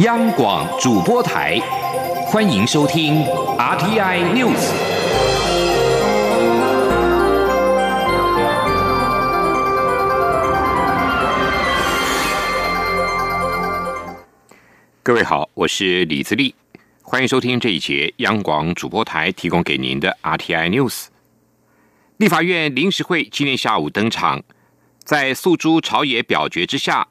央广主播台，欢迎收听 RTI News。各位好，我是李自立，欢迎收听这一节央广主播台提供给您的 RTI News。立法院临时会今天下午登场，在诉诸朝野表决之下，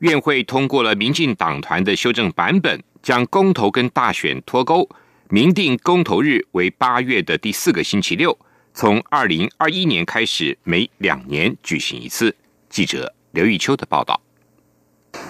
院会通过了民进党团的修正版本，将公投跟大选脱钩，明定公投日为八月的第四个星期六，从二零二一年开始每两年举行一次。记者刘玉秋的报道。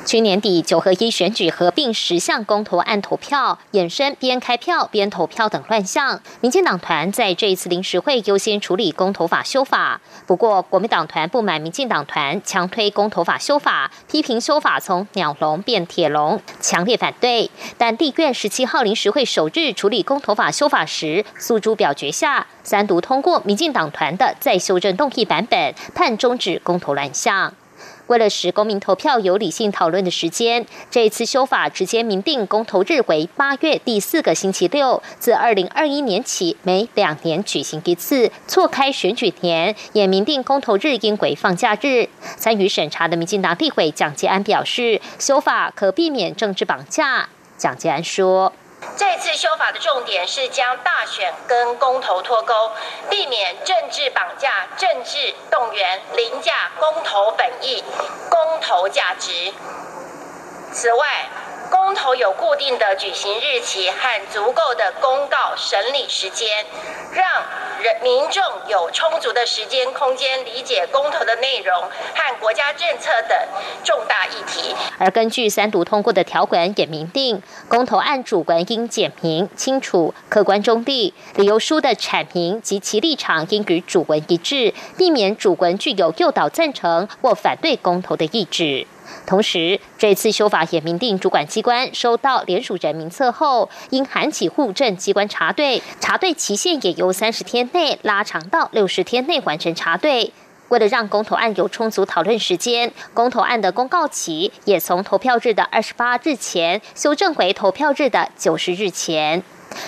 去年底九合一选举合并十项公投案投票，衍生边开票边投票等乱象。民进党团在这一次临时会优先处理公投法修法，不过国民党团不满民进党团强推公投法修法，批评修法从鸟笼变铁笼，强烈反对。但地院十七号临时会首日处理公投法修法时，诉诸表决下三读通过民进党团的再修正动议版本，判终止公投乱象。为了使公民投票有理性讨论的时间，这一次修法直接明定公投日为八月第四个星期六，自二零二一年起每两年举行一次，错开选举年，也明定公投日应为放假日。参与审查的民进党立委蒋介安表示，修法可避免政治绑架。蒋介安说。这次修法的重点是将大选跟公投脱钩，避免政治绑架、政治动员、凌驾公投本意、公投价值。此外，公投有固定的举行日期和足够的公告审理时间，让人民众有充足的时间空间理解公投的内容和国家政策等重大议题。而根据三读通过的条款也明定，公投案主文应简明清楚、客观中立，理由书的阐明及其立场应与主文一致，避免主文具有诱导赞成或反对公投的意志。同时，这次修法也明定，主管机关收到联署人名册后，应函起户政机关查对，查对期限也由三十天内拉长到六十天内完成查对。为了让公投案有充足讨论时间，公投案的公告期也从投票日的二十八日前修正为投票日的九十日前。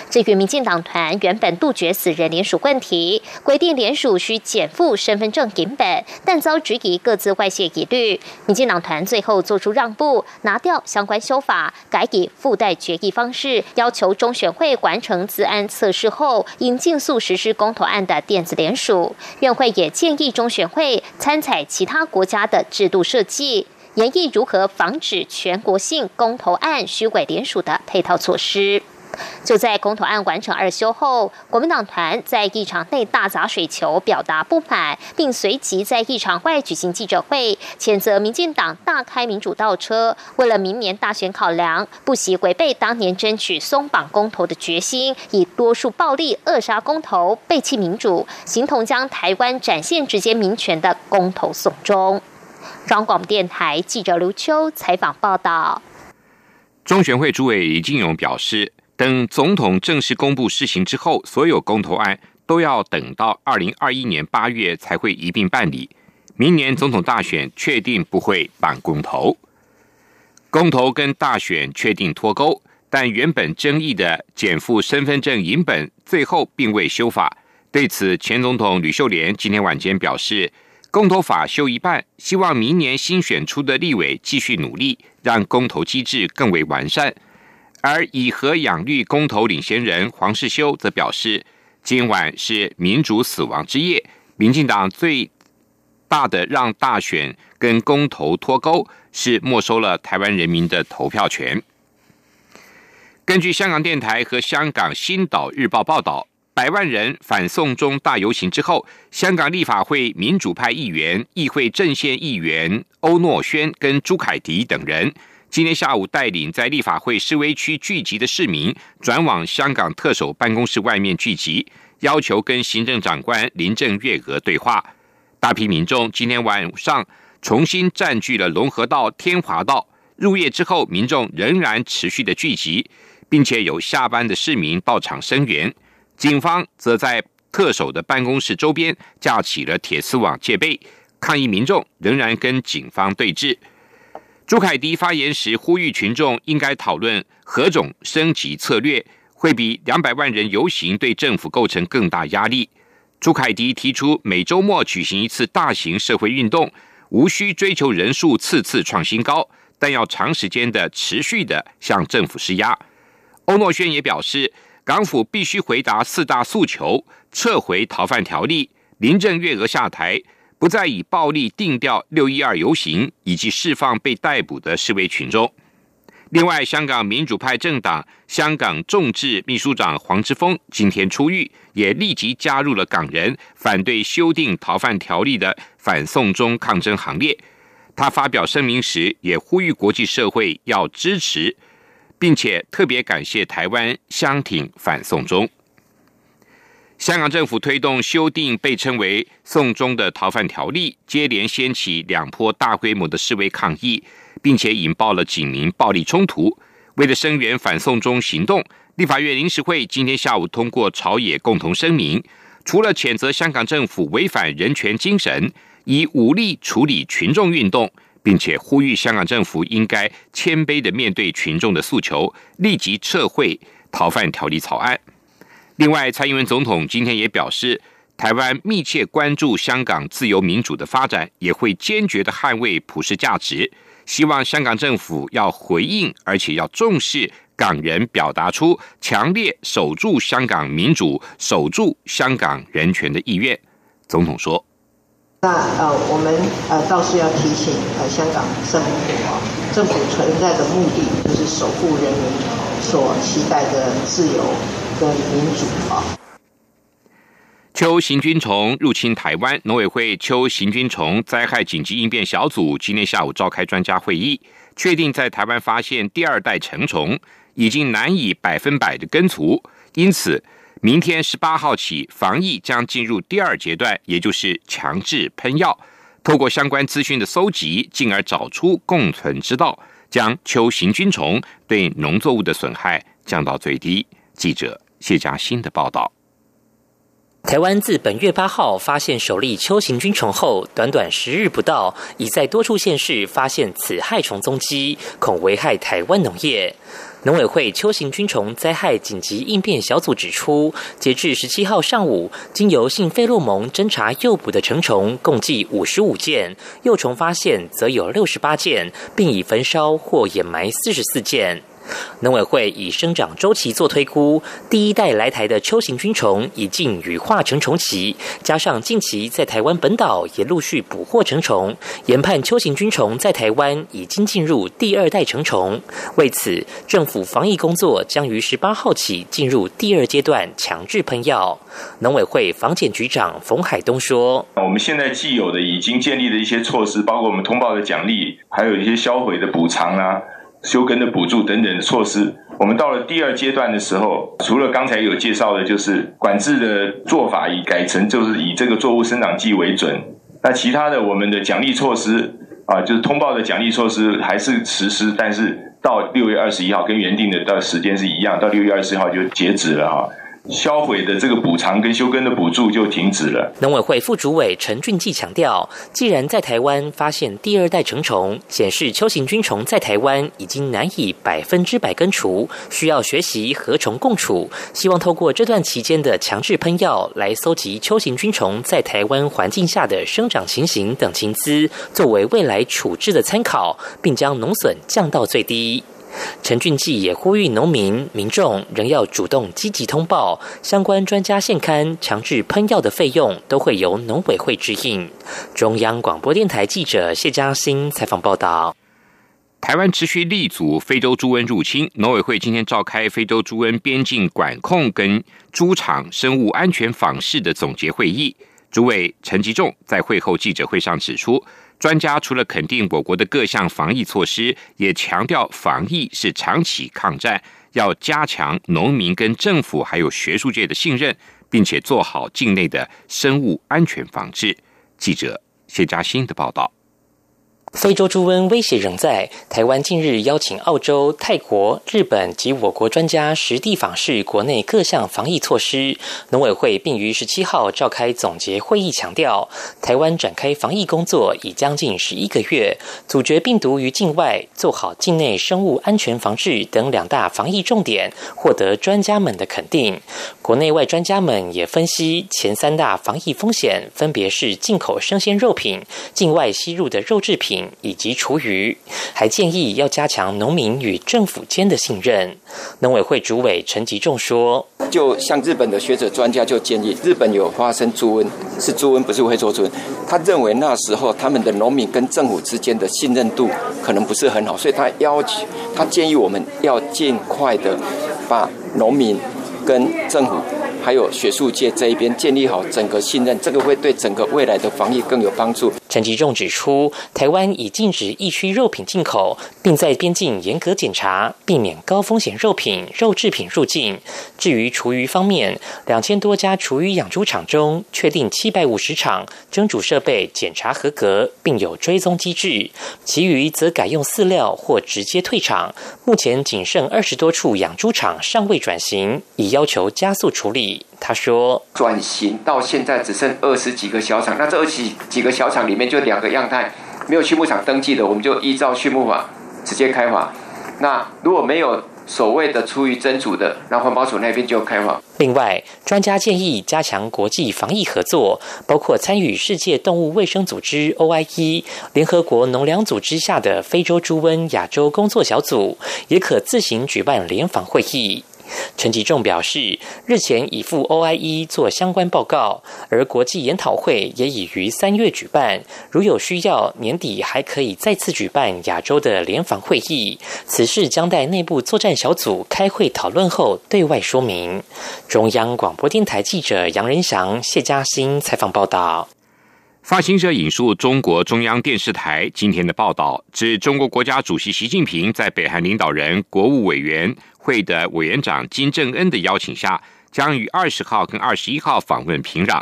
至于民进党团原本杜绝死人联署问题，规定联署需减负身份证影本，但遭质疑各自外泄疑虑。民进党团最后做出让步，拿掉相关修法，改以附带决议方式，要求中选会完成自安测试后，应尽速实施公投案的电子联署。院会也建议中选会参采其他国家的制度设计，研议如何防止全国性公投案虚伪联署的配套措施。就在公投案完成二修后，国民党团在议场内大砸水球，表达不满，并随即在议场外举行记者会，谴责民进党大开民主倒车，为了明年大选考量，不惜违背当年争取松绑公投的决心，以多数暴力扼杀公投，背弃民主，形同将台湾展现直接民权的公投送终。中广电台记者刘秋采访报道。中选会主委李进勇表示。等总统正式公布施行之后，所有公投案都要等到二零二一年八月才会一并办理。明年总统大选确定不会办公投，公投跟大选确定脱钩，但原本争议的减负身份证银本最后并未修法。对此，前总统吕秀莲今天晚间表示，公投法修一半，希望明年新选出的立委继续努力，让公投机制更为完善。而以和养绿公投领先人黄世修则表示，今晚是民主死亡之夜，民进党最大的让大选跟公投脱钩，是没收了台湾人民的投票权。根据香港电台和香港新岛日报报道，百万人反送中大游行之后，香港立法会民主派议员、议会阵线议员欧诺轩跟朱凯迪等人。今天下午，带领在立法会示威区聚集的市民，转往香港特首办公室外面聚集，要求跟行政长官林郑月娥对话。大批民众今天晚上重新占据了龙河道、天华道。入夜之后，民众仍然持续的聚集，并且有下班的市民到场声援。警方则在特首的办公室周边架起了铁丝网戒备，抗议民众仍然跟警方对峙。朱凯迪发言时呼吁群众应该讨论何种升级策略，会比两百万人游行对政府构成更大压力。朱凯迪提出每周末举行一次大型社会运动，无需追求人数次次创新高，但要长时间的持续的向政府施压。欧诺轩也表示，港府必须回答四大诉求，撤回逃犯条例，林郑月娥下台。不再以暴力定调六一二游行，以及释放被逮捕的示威群众。另外，香港民主派政党香港众志秘书长黄之锋今天出狱，也立即加入了港人反对修订逃犯条例的反送中抗争行列。他发表声明时，也呼吁国际社会要支持，并且特别感谢台湾相挺反送中。香港政府推动修订被称为“送中”的逃犯条例，接连掀起两波大规模的示威抗议，并且引爆了警民暴力冲突。为了声援反送中行动，立法院临时会今天下午通过朝野共同声明，除了谴责香港政府违反人权精神，以武力处理群众运动，并且呼吁香港政府应该谦卑的面对群众的诉求，立即撤回逃犯条例草案。另外，蔡英文总统今天也表示，台湾密切关注香港自由民主的发展，也会坚决的捍卫普世价值。希望香港政府要回应，而且要重视港人表达出强烈守住香港民主、守住香港人权的意愿。总统说：“那呃，我们呃倒是要提醒呃香港政府啊，政府存在的目的就是守护人民所期待的自由。”秋行军虫入侵台湾，农委会秋行军虫灾害紧急应变小组今天下午召开专家会议，确定在台湾发现第二代成虫，已经难以百分百的根除，因此明天十八号起，防疫将进入第二阶段，也就是强制喷药。透过相关资讯的搜集，进而找出共存之道，将秋行军虫对农作物的损害降到最低。记者。谢佳欣的报道：台湾自本月八号发现首例秋行菌虫后，短短十日不到，已在多处县市发现此害虫踪迹，恐危害台湾农业。农委会秋行菌虫灾害紧急应变小组指出，截至十七号上午，经由性费洛蒙侦查诱捕的成虫共计五十五件，幼虫发现则有六十八件，并已焚烧或掩埋四十四件。农委会以生长周期做推估，第一代来台的秋行菌虫已近羽化成虫期，加上近期在台湾本岛也陆续捕获成虫，研判秋行菌虫在台湾已经进入第二代成虫。为此，政府防疫工作将于十八号起进入第二阶段强制喷药。农委会防检局长冯海东说：“我们现在既有的已经建立的一些措施，包括我们通报的奖励，还有一些销毁的补偿啊。”休耕的补助等等的措施，我们到了第二阶段的时候，除了刚才有介绍的，就是管制的做法已改成就是以这个作物生长季为准。那其他的我们的奖励措施啊，就是通报的奖励措施还是实施，但是到六月二十一号跟原定的到时间是一样，到六月二十一号就截止了哈。销毁的这个补偿跟休耕的补助就停止了。农委会副主委陈俊记强调，既然在台湾发现第二代成虫，显示秋行菌虫在台湾已经难以百分之百根除，需要学习和虫共处。希望透过这段期间的强制喷药，来搜集秋行菌虫在台湾环境下的生长情形等情资，作为未来处置的参考，并将农损降到最低。陈俊记也呼吁农民、民众仍要主动积极通报相关专家现刊强制喷药的费用，都会由农委会支应。中央广播电台记者谢嘉欣采访报道。台湾持续立足非洲猪瘟入侵，农委会今天召开非洲猪瘟边境管控跟猪场生物安全访视的总结会议，主委陈吉仲在会后记者会上指出。专家除了肯定我国的各项防疫措施，也强调防疫是长期抗战，要加强农民跟政府还有学术界的信任，并且做好境内的生物安全防治。记者谢嘉欣的报道。非洲猪瘟威胁仍在。台湾近日邀请澳洲、泰国、日本及我国专家实地访视国内各项防疫措施。农委会并于十七号召开总结会议，强调台湾展开防疫工作已将近十一个月，阻绝病毒于境外，做好境内生物安全防治等两大防疫重点，获得专家们的肯定。国内外专家们也分析前三大防疫风险，分别是进口生鲜肉品、境外吸入的肉制品。以及厨余，还建议要加强农民与政府间的信任。农委会主委陈吉仲说：“就像日本的学者专家就建议，日本有发生猪瘟，是猪瘟，不是会做猪瘟。他认为那时候他们的农民跟政府之间的信任度可能不是很好，所以他要求，他建议我们要尽快的把农民跟政府。”还有学术界这一边建立好整个信任，这个会对整个未来的防疫更有帮助。陈吉仲指出，台湾已禁止疫区肉品进口，并在边境严格检查，避免高风险肉品、肉制品入境。至于厨余方面，两千多家厨余养猪场中，确定七百五十场蒸煮设备检查合格，并有追踪机制，其余则改用饲料或直接退场。目前仅剩二十多处养猪场尚未转型，已要求加速处理。他说：“转型到现在只剩二十几个小厂，那这二十几个小厂里面就两个样态，没有畜牧场登记的，我们就依照畜牧法直接开发。那如果没有所谓的出于真主的，那环保署那边就开发。另外，专家建议加强国际防疫合作，包括参与世界动物卫生组织 （OIE）、联合国农粮组织下的非洲猪瘟亚洲工作小组，也可自行举办联防会议。”陈吉仲表示，日前已赴 OIE 做相关报告，而国际研讨会也已于三月举办。如有需要，年底还可以再次举办亚洲的联防会议。此事将待内部作战小组开会讨论后对外说明。中央广播电台记者杨仁祥、谢嘉欣采访报道。发行者引述中国中央电视台今天的报道，指中国国家主席习近平在北韩领导人、国务委员。会的委员长金正恩的邀请下，将于二十号跟二十一号访问平壤。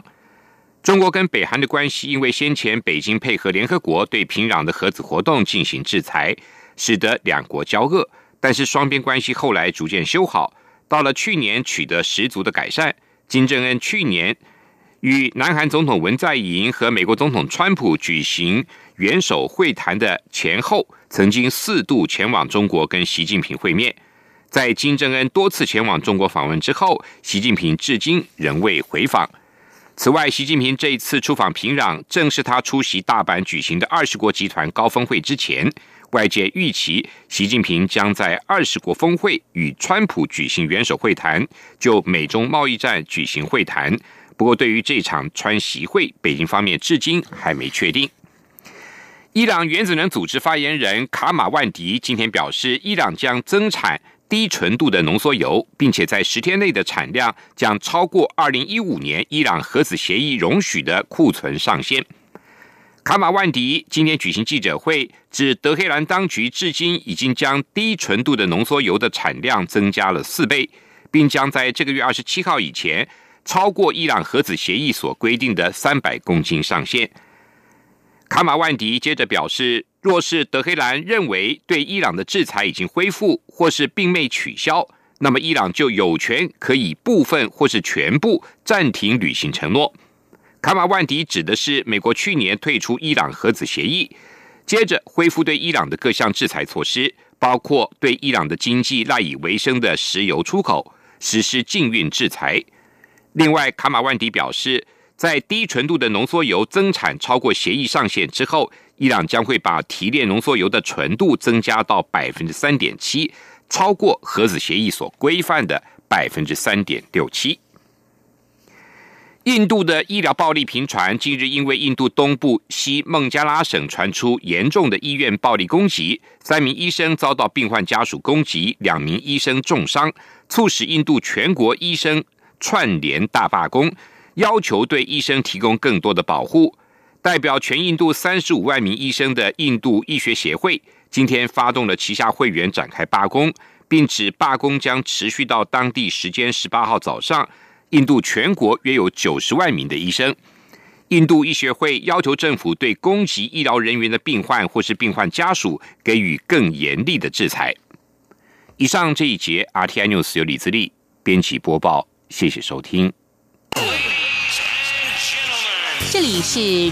中国跟北韩的关系，因为先前北京配合联合国对平壤的核子活动进行制裁，使得两国交恶。但是双边关系后来逐渐修好，到了去年取得十足的改善。金正恩去年与南韩总统文在寅和美国总统川普举行元首会谈的前后，曾经四度前往中国跟习近平会面。在金正恩多次前往中国访问之后，习近平至今仍未回访。此外，习近平这一次出访平壤，正是他出席大阪举行的二十国集团高峰会之前。外界预期，习近平将在二十国峰会与川普举行元首会谈，就美中贸易战举行会谈。不过，对于这场川习会，北京方面至今还没确定。伊朗原子能组织发言人卡马万迪今天表示，伊朗将增产。低纯度的浓缩铀，并且在十天内的产量将超过二零一五年伊朗核子协议容许的库存上限。卡马万迪今天举行记者会，指德黑兰当局至今已经将低纯度的浓缩铀的产量增加了四倍，并将在这个月二十七号以前超过伊朗核子协议所规定的三百公斤上限。卡马万迪接着表示。若是德黑兰认为对伊朗的制裁已经恢复，或是并未取消，那么伊朗就有权可以部分或是全部暂停履行承诺。卡马万迪指的是美国去年退出伊朗核子协议，接着恢复对伊朗的各项制裁措施，包括对伊朗的经济赖以为生的石油出口实施禁运制裁。另外，卡马万迪表示，在低纯度的浓缩铀增产超过协议上限之后。伊朗将会把提炼浓缩铀的纯度增加到百分之三点七，超过核子协议所规范的百分之三点六七。印度的医疗暴力频传，近日因为印度东部西孟加拉省传出严重的医院暴力攻击，三名医生遭到病患家属攻击，两名医生重伤，促使印度全国医生串联大罢工，要求对医生提供更多的保护。代表全印度三十五万名医生的印度医学协会今天发动了旗下会员展开罢工，并指罢工将持续到当地时间十八号早上。印度全国约有九十万名的医生，印度医学会要求政府对攻击医疗人员的病患或是病患家属给予更严厉的制裁。以上这一节 RTI News 由李自力编辑播报，谢谢收听。这里是